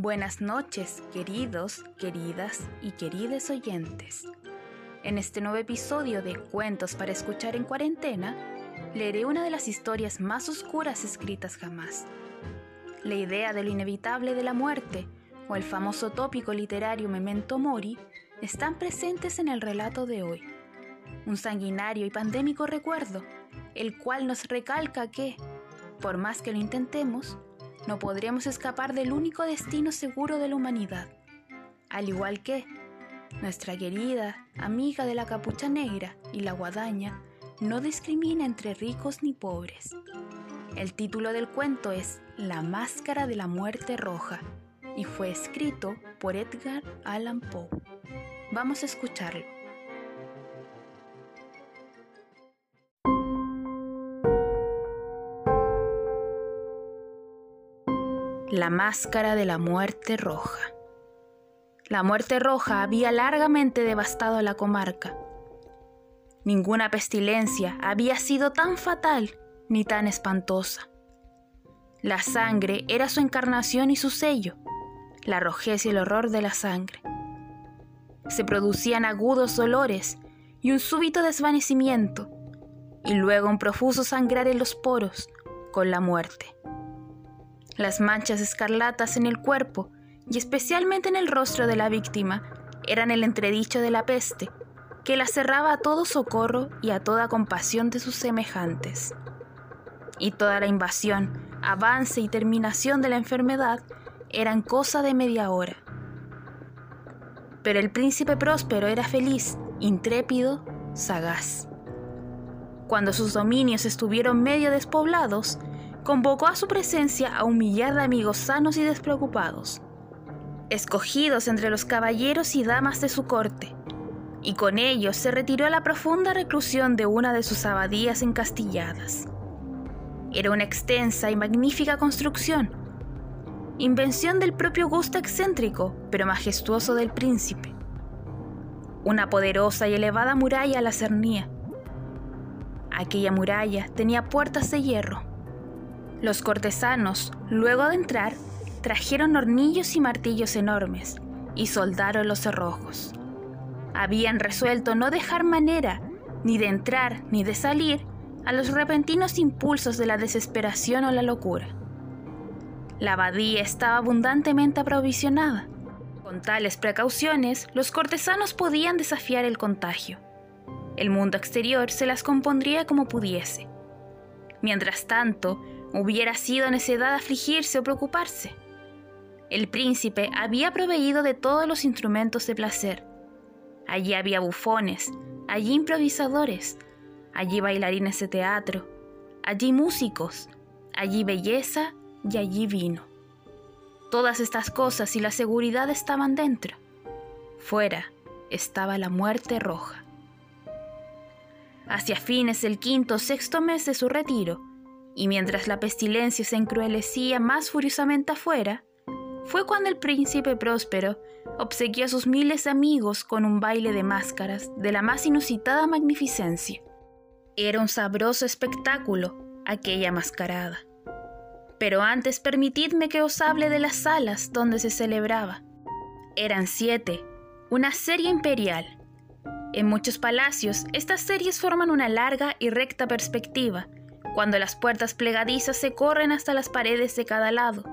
Buenas noches, queridos, queridas y querides oyentes. En este nuevo episodio de Cuentos para escuchar en cuarentena, leeré una de las historias más oscuras escritas jamás. La idea de lo inevitable de la muerte o el famoso tópico literario Memento Mori están presentes en el relato de hoy. Un sanguinario y pandémico recuerdo, el cual nos recalca que, por más que lo intentemos, no podremos escapar del único destino seguro de la humanidad, al igual que nuestra querida amiga de la capucha negra y la guadaña no discrimina entre ricos ni pobres. El título del cuento es La Máscara de la Muerte Roja y fue escrito por Edgar Allan Poe. Vamos a escucharlo. La máscara de la muerte roja. La muerte roja había largamente devastado la comarca. Ninguna pestilencia había sido tan fatal ni tan espantosa. La sangre era su encarnación y su sello, la rojez y el horror de la sangre. Se producían agudos dolores y un súbito desvanecimiento, y luego un profuso sangrar en los poros con la muerte. Las manchas escarlatas en el cuerpo y especialmente en el rostro de la víctima eran el entredicho de la peste, que la cerraba a todo socorro y a toda compasión de sus semejantes. Y toda la invasión, avance y terminación de la enfermedad eran cosa de media hora. Pero el príncipe próspero era feliz, intrépido, sagaz. Cuando sus dominios estuvieron medio despoblados, convocó a su presencia a un millar de amigos sanos y despreocupados, escogidos entre los caballeros y damas de su corte, y con ellos se retiró a la profunda reclusión de una de sus abadías encastilladas. Era una extensa y magnífica construcción, invención del propio gusto excéntrico, pero majestuoso del príncipe. Una poderosa y elevada muralla la cernía. Aquella muralla tenía puertas de hierro, los cortesanos, luego de entrar, trajeron hornillos y martillos enormes y soldaron los cerrojos. Habían resuelto no dejar manera ni de entrar ni de salir a los repentinos impulsos de la desesperación o la locura. La abadía estaba abundantemente aprovisionada. Con tales precauciones, los cortesanos podían desafiar el contagio. El mundo exterior se las compondría como pudiese. Mientras tanto, Hubiera sido necedad afligirse o preocuparse. El príncipe había proveído de todos los instrumentos de placer. Allí había bufones, allí improvisadores, allí bailarines de teatro, allí músicos, allí belleza y allí vino. Todas estas cosas y la seguridad estaban dentro. Fuera estaba la muerte roja. Hacia fines del quinto o sexto mes de su retiro, y mientras la pestilencia se encruelecía más furiosamente afuera, fue cuando el príncipe próspero obsequió a sus miles de amigos con un baile de máscaras de la más inusitada magnificencia. Era un sabroso espectáculo aquella mascarada. Pero antes permitidme que os hable de las salas donde se celebraba. Eran siete, una serie imperial. En muchos palacios, estas series forman una larga y recta perspectiva, cuando las puertas plegadizas se corren hasta las paredes de cada lado,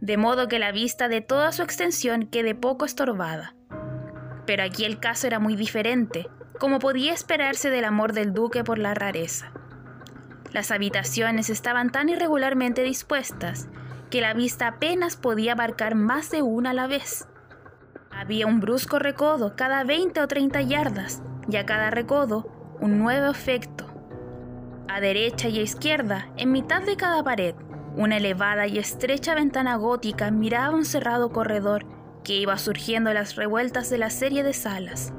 de modo que la vista de toda su extensión quede poco estorbada. Pero aquí el caso era muy diferente, como podía esperarse del amor del duque por la rareza. Las habitaciones estaban tan irregularmente dispuestas que la vista apenas podía abarcar más de una a la vez. Había un brusco recodo cada 20 o 30 yardas y a cada recodo un nuevo efecto, a derecha y a izquierda, en mitad de cada pared, una elevada y estrecha ventana gótica miraba un cerrado corredor que iba surgiendo a las revueltas de la serie de salas.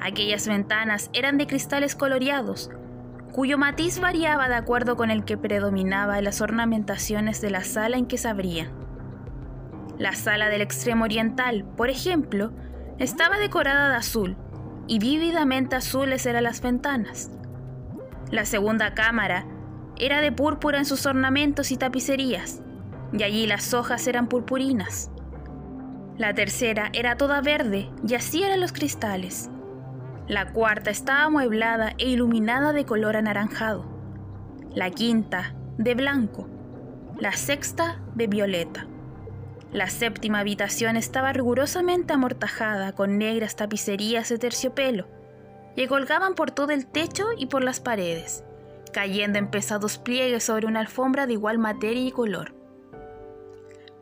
Aquellas ventanas eran de cristales coloreados, cuyo matiz variaba de acuerdo con el que predominaba en las ornamentaciones de la sala en que se abrían. La sala del extremo oriental, por ejemplo, estaba decorada de azul, y vívidamente azules eran las ventanas. La segunda cámara era de púrpura en sus ornamentos y tapicerías, y allí las hojas eran purpurinas. La tercera era toda verde y así eran los cristales. La cuarta estaba amueblada e iluminada de color anaranjado. La quinta, de blanco. La sexta, de violeta. La séptima habitación estaba rigurosamente amortajada con negras tapicerías de terciopelo, que colgaban por todo el techo y por las paredes, cayendo en pesados pliegues sobre una alfombra de igual materia y color.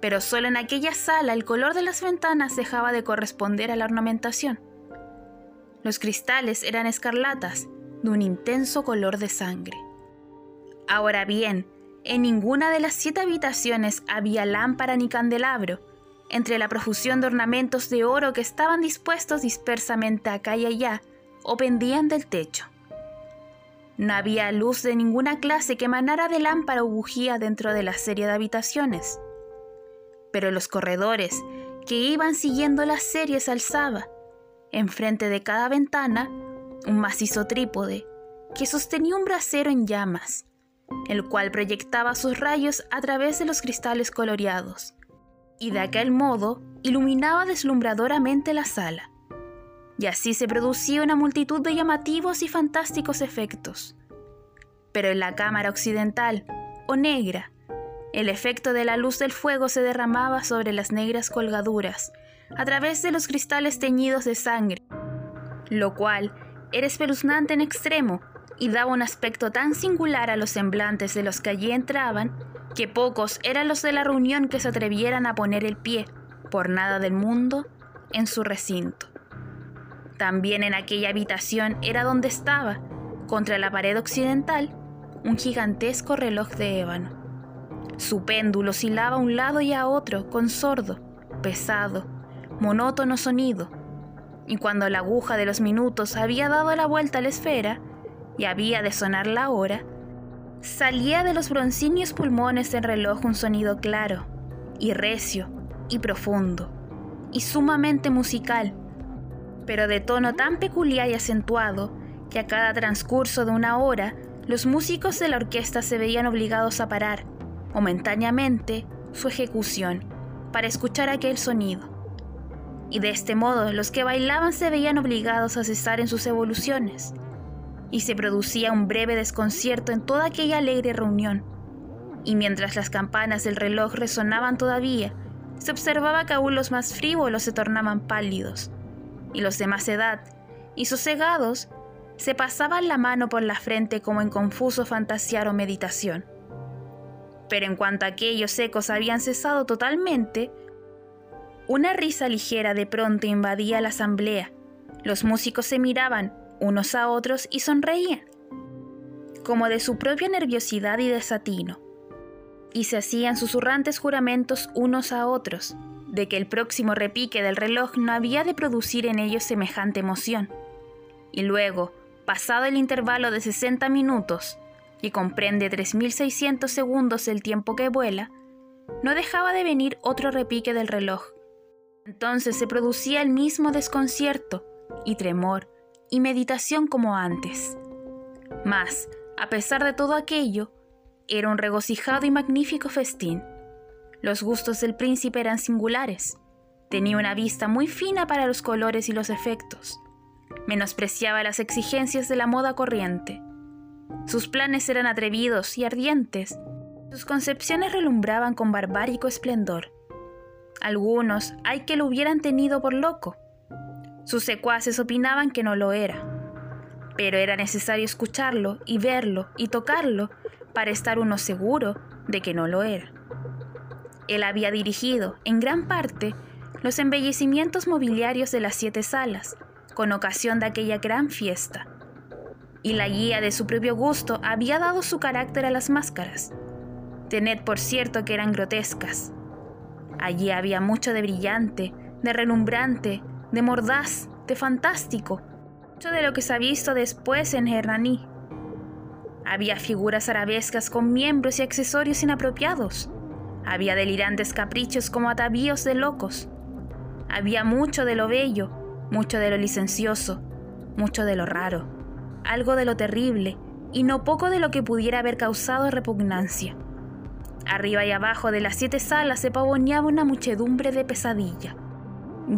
Pero solo en aquella sala el color de las ventanas dejaba de corresponder a la ornamentación. Los cristales eran escarlatas, de un intenso color de sangre. Ahora bien, en ninguna de las siete habitaciones había lámpara ni candelabro, entre la profusión de ornamentos de oro que estaban dispuestos dispersamente acá y allá, o pendían del techo. No había luz de ninguna clase que emanara de lámpara o bujía dentro de la serie de habitaciones. Pero los corredores que iban siguiendo las series alzaba, enfrente de cada ventana, un macizo trípode que sostenía un brasero en llamas, el cual proyectaba sus rayos a través de los cristales coloreados, y de aquel modo iluminaba deslumbradoramente la sala y así se producía una multitud de llamativos y fantásticos efectos. Pero en la cámara occidental, o negra, el efecto de la luz del fuego se derramaba sobre las negras colgaduras, a través de los cristales teñidos de sangre, lo cual era espeluznante en extremo y daba un aspecto tan singular a los semblantes de los que allí entraban, que pocos eran los de la reunión que se atrevieran a poner el pie, por nada del mundo, en su recinto. También en aquella habitación era donde estaba, contra la pared occidental, un gigantesco reloj de ébano. Su péndulo oscilaba a un lado y a otro con sordo, pesado, monótono sonido, y cuando la aguja de los minutos había dado la vuelta a la esfera y había de sonar la hora, salía de los broncíneos pulmones del reloj un sonido claro, y recio, y profundo, y sumamente musical, pero de tono tan peculiar y acentuado que a cada transcurso de una hora los músicos de la orquesta se veían obligados a parar, momentáneamente, su ejecución, para escuchar aquel sonido. Y de este modo los que bailaban se veían obligados a cesar en sus evoluciones, y se producía un breve desconcierto en toda aquella alegre reunión. Y mientras las campanas del reloj resonaban todavía, se observaba que aún los más frívolos se tornaban pálidos, y los de más edad, y sosegados, se pasaban la mano por la frente como en confuso fantasear o meditación. Pero en cuanto aquellos secos habían cesado totalmente, una risa ligera de pronto invadía la asamblea. Los músicos se miraban unos a otros y sonreían, como de su propia nerviosidad y desatino, y se hacían susurrantes juramentos unos a otros, de que el próximo repique del reloj no había de producir en ellos semejante emoción. Y luego, pasado el intervalo de 60 minutos, que comprende 3.600 segundos el tiempo que vuela, no dejaba de venir otro repique del reloj. Entonces se producía el mismo desconcierto, y tremor, y meditación como antes. Mas, a pesar de todo aquello, era un regocijado y magnífico festín los gustos del príncipe eran singulares. Tenía una vista muy fina para los colores y los efectos. Menospreciaba las exigencias de la moda corriente. Sus planes eran atrevidos y ardientes. Sus concepciones relumbraban con barbárico esplendor. Algunos hay que lo hubieran tenido por loco. Sus secuaces opinaban que no lo era. Pero era necesario escucharlo y verlo y tocarlo para estar uno seguro de que no lo era. Él había dirigido, en gran parte, los embellecimientos mobiliarios de las siete salas, con ocasión de aquella gran fiesta. Y la guía de su propio gusto había dado su carácter a las máscaras. Tened por cierto que eran grotescas. Allí había mucho de brillante, de relumbrante, de mordaz, de fantástico, mucho de lo que se ha visto después en Hernani. Había figuras arabescas con miembros y accesorios inapropiados, había delirantes caprichos como atavíos de locos. Había mucho de lo bello, mucho de lo licencioso, mucho de lo raro, algo de lo terrible y no poco de lo que pudiera haber causado repugnancia. Arriba y abajo de las siete salas se pavoneaba una muchedumbre de pesadilla.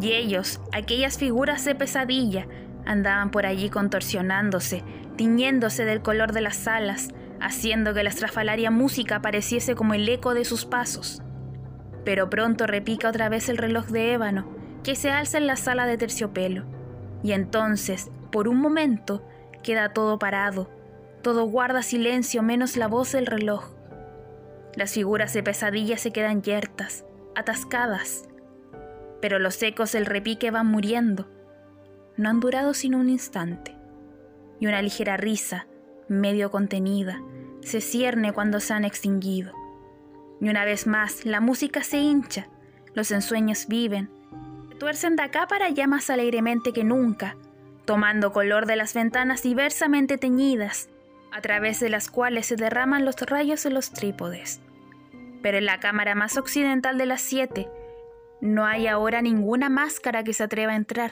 Y ellos, aquellas figuras de pesadilla, andaban por allí contorsionándose, tiñéndose del color de las salas, haciendo que la estrafalaria música pareciese como el eco de sus pasos. Pero pronto repica otra vez el reloj de ébano, que se alza en la sala de terciopelo, y entonces, por un momento, queda todo parado, todo guarda silencio menos la voz del reloj. Las figuras de pesadilla se quedan yertas, atascadas, pero los ecos del repique van muriendo. No han durado sino un instante, y una ligera risa, medio contenida, se cierne cuando se han extinguido. Y una vez más la música se hincha, los ensueños viven, se tuercen de acá para allá más alegremente que nunca, tomando color de las ventanas diversamente teñidas, a través de las cuales se derraman los rayos de los trípodes. Pero en la cámara más occidental de las siete, no hay ahora ninguna máscara que se atreva a entrar,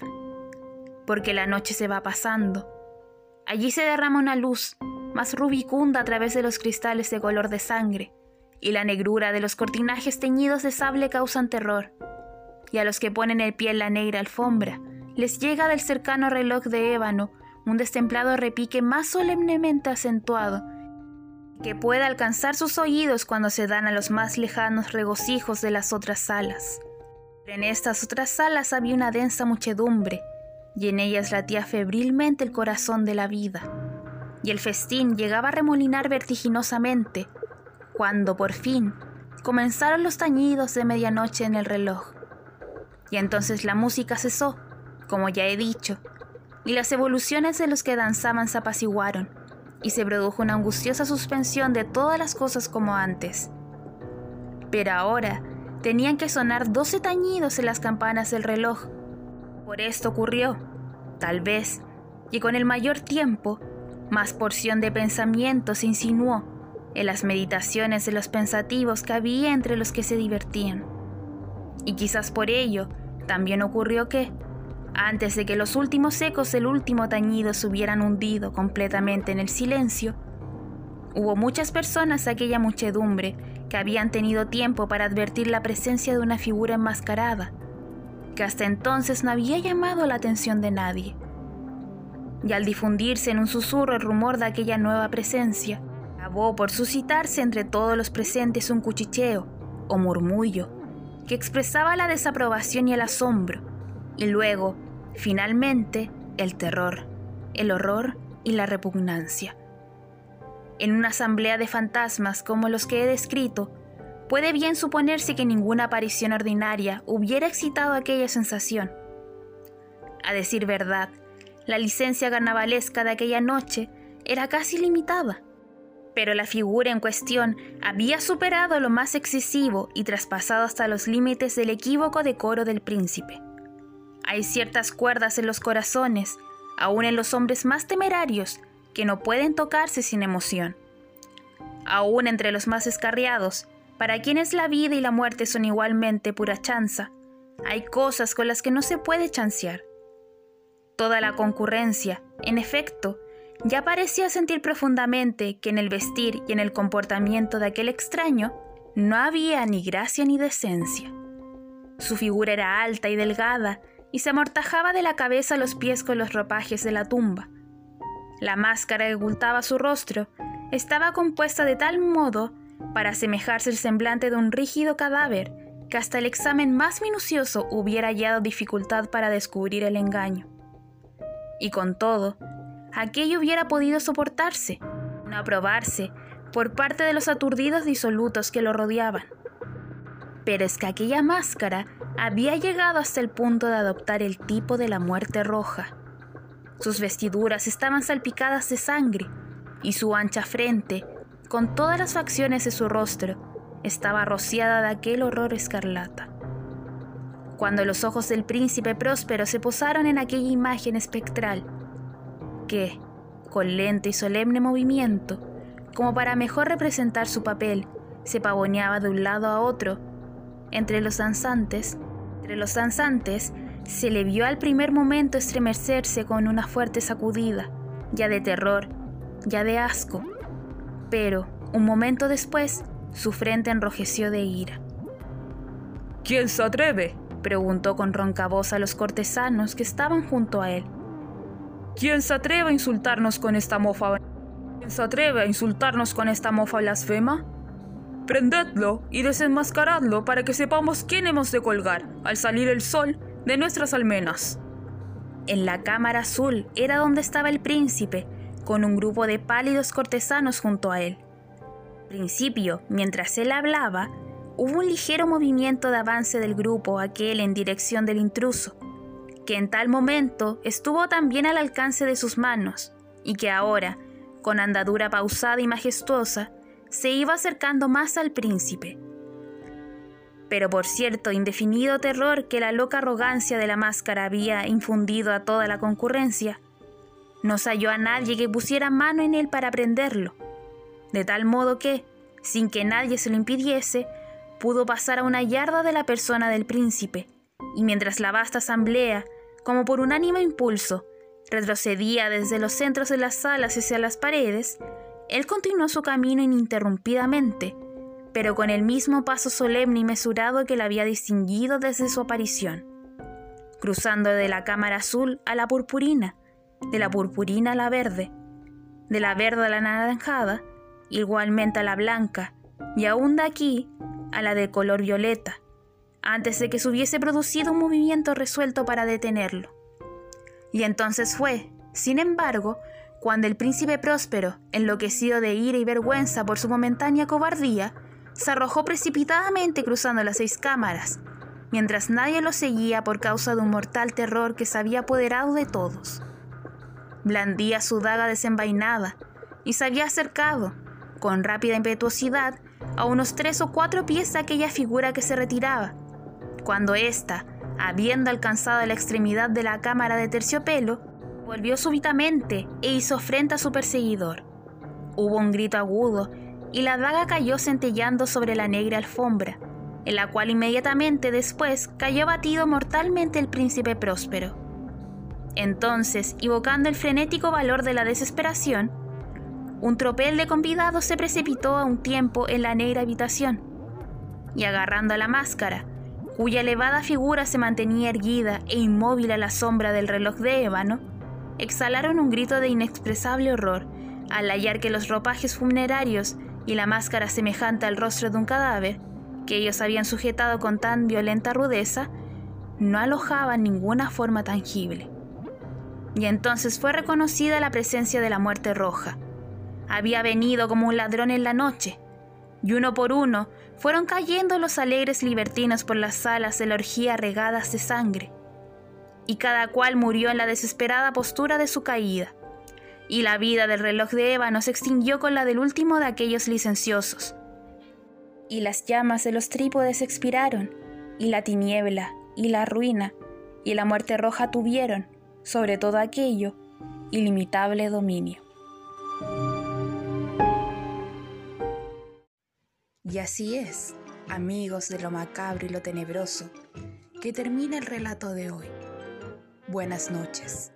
porque la noche se va pasando. Allí se derrama una luz, más rubicunda a través de los cristales de color de sangre, y la negrura de los cortinajes teñidos de sable causan terror. Y a los que ponen el pie en la negra alfombra, les llega del cercano reloj de ébano un destemplado repique más solemnemente acentuado, que puede alcanzar sus oídos cuando se dan a los más lejanos regocijos de las otras salas. En estas otras salas había una densa muchedumbre, y en ellas latía febrilmente el corazón de la vida. Y el festín llegaba a remolinar vertiginosamente, cuando por fin comenzaron los tañidos de medianoche en el reloj. Y entonces la música cesó, como ya he dicho, y las evoluciones de los que danzaban se apaciguaron, y se produjo una angustiosa suspensión de todas las cosas como antes. Pero ahora tenían que sonar doce tañidos en las campanas del reloj. Por esto ocurrió, tal vez, y con el mayor tiempo, más porción de pensamiento se insinuó en las meditaciones de los pensativos que había entre los que se divertían. Y quizás por ello también ocurrió que, antes de que los últimos ecos del último tañido se hubieran hundido completamente en el silencio, hubo muchas personas de aquella muchedumbre que habían tenido tiempo para advertir la presencia de una figura enmascarada, que hasta entonces no había llamado la atención de nadie. Y al difundirse en un susurro el rumor de aquella nueva presencia, acabó por suscitarse entre todos los presentes un cuchicheo o murmullo que expresaba la desaprobación y el asombro, y luego, finalmente, el terror, el horror y la repugnancia. En una asamblea de fantasmas como los que he descrito, puede bien suponerse que ninguna aparición ordinaria hubiera excitado aquella sensación. A decir verdad, la licencia carnavalesca de aquella noche era casi limitada, pero la figura en cuestión había superado lo más excesivo y traspasado hasta los límites del equívoco decoro del príncipe. Hay ciertas cuerdas en los corazones, aun en los hombres más temerarios, que no pueden tocarse sin emoción. Aún entre los más escarriados, para quienes la vida y la muerte son igualmente pura chanza, hay cosas con las que no se puede chancear. Toda la concurrencia, en efecto, ya parecía sentir profundamente que en el vestir y en el comportamiento de aquel extraño no había ni gracia ni decencia. Su figura era alta y delgada, y se amortajaba de la cabeza a los pies con los ropajes de la tumba. La máscara que ocultaba su rostro estaba compuesta de tal modo para asemejarse el semblante de un rígido cadáver que hasta el examen más minucioso hubiera hallado dificultad para descubrir el engaño. Y con todo, aquello hubiera podido soportarse, no aprobarse, por parte de los aturdidos disolutos que lo rodeaban. Pero es que aquella máscara había llegado hasta el punto de adoptar el tipo de la muerte roja. Sus vestiduras estaban salpicadas de sangre y su ancha frente, con todas las facciones de su rostro, estaba rociada de aquel horror escarlata. Cuando los ojos del príncipe próspero se posaron en aquella imagen espectral, que, con lento y solemne movimiento, como para mejor representar su papel, se pavoneaba de un lado a otro entre los danzantes, entre los danzantes, se le vio al primer momento estremecerse con una fuerte sacudida, ya de terror, ya de asco. Pero, un momento después, Su frente enrojeció de ira. ¿Quién se atreve? preguntó con ronca voz a los cortesanos que estaban junto a él. ¿Quién se atreve a insultarnos con esta mofa? ¿Quién se atreve a insultarnos con esta mofa blasfema? Prendedlo y desenmascaradlo para que sepamos quién hemos de colgar al salir el sol de nuestras almenas. En la cámara azul era donde estaba el príncipe, con un grupo de pálidos cortesanos junto a él. Al principio, mientras él hablaba, hubo un ligero movimiento de avance del grupo aquel en dirección del intruso, que en tal momento estuvo también al alcance de sus manos, y que ahora, con andadura pausada y majestuosa, se iba acercando más al príncipe. Pero por cierto indefinido terror que la loca arrogancia de la máscara había infundido a toda la concurrencia, no halló a nadie que pusiera mano en él para prenderlo, de tal modo que, sin que nadie se lo impidiese, pudo pasar a una yarda de la persona del príncipe, y mientras la vasta asamblea, como por unánime impulso, retrocedía desde los centros de las salas hacia las paredes, él continuó su camino ininterrumpidamente, pero con el mismo paso solemne y mesurado que le había distinguido desde su aparición, cruzando de la cámara azul a la purpurina, de la purpurina a la verde, de la verde a la naranjada, igualmente a la blanca, y aún de aquí a la de color violeta, antes de que se hubiese producido un movimiento resuelto para detenerlo. Y entonces fue, sin embargo, cuando el príncipe próspero, enloquecido de ira y vergüenza por su momentánea cobardía, se arrojó precipitadamente cruzando las seis cámaras, mientras nadie lo seguía por causa de un mortal terror que se había apoderado de todos. Blandía su daga desenvainada y se había acercado, con rápida impetuosidad, a unos tres o cuatro pies de aquella figura que se retiraba, cuando ésta, habiendo alcanzado la extremidad de la cámara de terciopelo, volvió súbitamente e hizo frente a su perseguidor. Hubo un grito agudo y la daga cayó centellando sobre la negra alfombra, en la cual inmediatamente después cayó batido mortalmente el príncipe próspero. Entonces, invocando el frenético valor de la desesperación, un tropel de convidados se precipitó a un tiempo en la negra habitación, y agarrando a la máscara, cuya elevada figura se mantenía erguida e inmóvil a la sombra del reloj de ébano, exhalaron un grito de inexpresable horror al hallar que los ropajes funerarios y la máscara semejante al rostro de un cadáver, que ellos habían sujetado con tan violenta rudeza, no alojaban ninguna forma tangible. Y entonces fue reconocida la presencia de la muerte roja. Había venido como un ladrón en la noche, y uno por uno fueron cayendo los alegres libertinos por las salas de la orgía regadas de sangre, y cada cual murió en la desesperada postura de su caída, y la vida del reloj de ébano se extinguió con la del último de aquellos licenciosos, y las llamas de los trípodes expiraron, y la tiniebla, y la ruina, y la muerte roja tuvieron, sobre todo aquello, ilimitable dominio. Y así es, amigos de lo macabro y lo tenebroso, que termina el relato de hoy. Buenas noches.